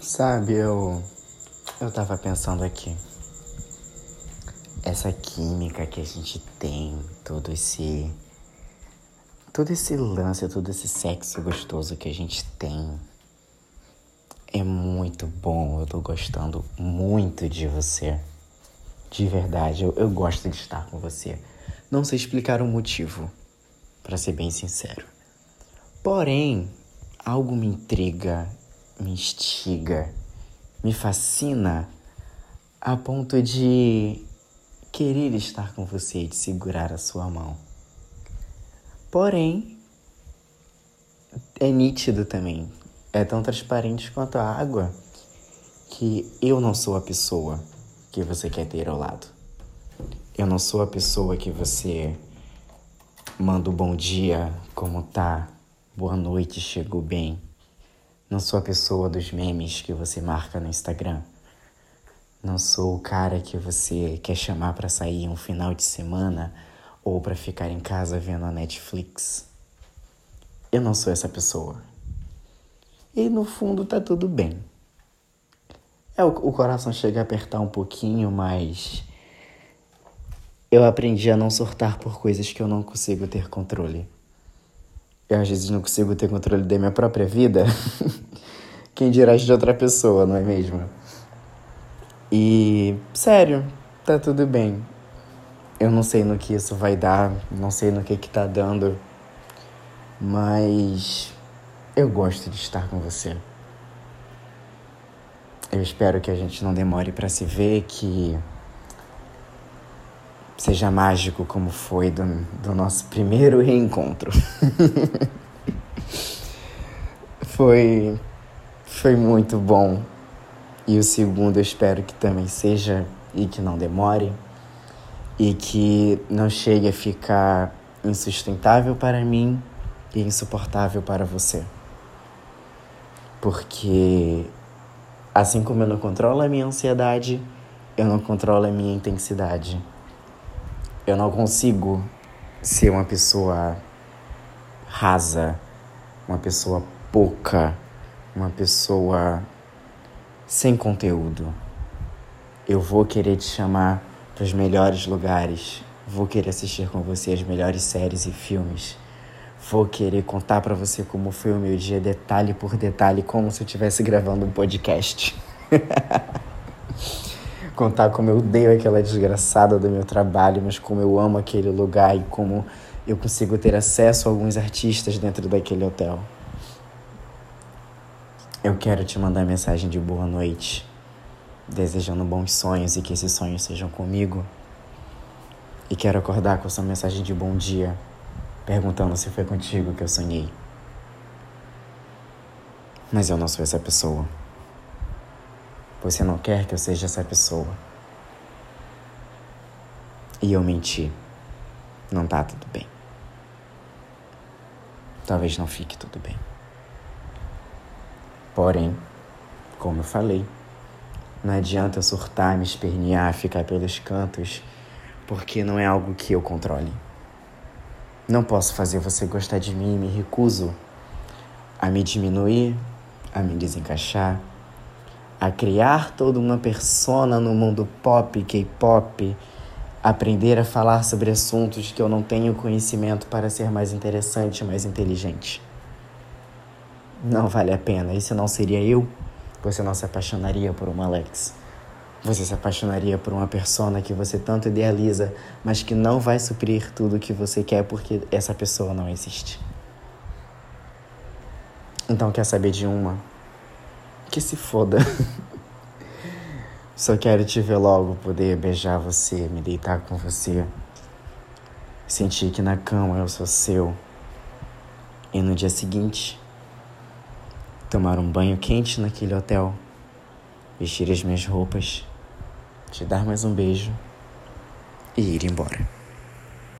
Sabe, eu. Eu tava pensando aqui. Essa química que a gente tem, todo esse. Todo esse lance, todo esse sexo gostoso que a gente tem. É muito bom, eu tô gostando muito de você. De verdade, eu, eu gosto de estar com você. Não sei explicar o motivo, para ser bem sincero. Porém, algo me intriga me instiga, me fascina a ponto de querer estar com você e de segurar a sua mão. Porém, é nítido também, é tão transparente quanto a água que eu não sou a pessoa que você quer ter ao lado. Eu não sou a pessoa que você manda um bom dia, como tá, boa noite, chegou bem. Não sou a pessoa dos memes que você marca no Instagram. Não sou o cara que você quer chamar para sair um final de semana ou para ficar em casa vendo a Netflix. Eu não sou essa pessoa. E no fundo tá tudo bem. É, o, o coração chega a apertar um pouquinho, mas eu aprendi a não surtar por coisas que eu não consigo ter controle eu às vezes não consigo ter controle da minha própria vida, quem dirá de outra pessoa, não é mesmo? E, sério, tá tudo bem. Eu não sei no que isso vai dar, não sei no que que tá dando, mas eu gosto de estar com você. Eu espero que a gente não demore para se ver, que seja mágico como foi do, do nosso primeiro reencontro. foi, foi muito bom. E o segundo eu espero que também seja e que não demore e que não chegue a ficar insustentável para mim e insuportável para você. Porque assim como eu não controlo a minha ansiedade, eu não controlo a minha intensidade. Eu não consigo ser uma pessoa rasa, uma pessoa pouca, uma pessoa sem conteúdo. Eu vou querer te chamar para os melhores lugares, vou querer assistir com você as melhores séries e filmes. Vou querer contar para você como foi o meu dia, detalhe por detalhe, como se eu estivesse gravando um podcast. contar como eu odeio aquela desgraçada do meu trabalho, mas como eu amo aquele lugar e como eu consigo ter acesso a alguns artistas dentro daquele hotel. Eu quero te mandar mensagem de boa noite, desejando bons sonhos e que esses sonhos sejam comigo. E quero acordar com essa mensagem de bom dia, perguntando se foi contigo que eu sonhei. Mas eu não sou essa pessoa. Você não quer que eu seja essa pessoa. E eu menti. Não tá tudo bem. Talvez não fique tudo bem. Porém, como eu falei, não adianta eu surtar, me espernear, ficar pelos cantos, porque não é algo que eu controle. Não posso fazer você gostar de mim e me recuso a me diminuir, a me desencaixar, a criar toda uma persona no mundo pop, K-pop, aprender a falar sobre assuntos que eu não tenho conhecimento para ser mais interessante, mais inteligente. Não vale a pena. Isso não seria eu? Você não se apaixonaria por uma Alex. Você se apaixonaria por uma persona que você tanto idealiza, mas que não vai suprir tudo o que você quer porque essa pessoa não existe. Então quer saber de uma? Que se foda. Só quero te ver logo, poder beijar você, me deitar com você. Sentir que na cama eu sou seu. E no dia seguinte, tomar um banho quente naquele hotel, vestir as minhas roupas, te dar mais um beijo e ir embora.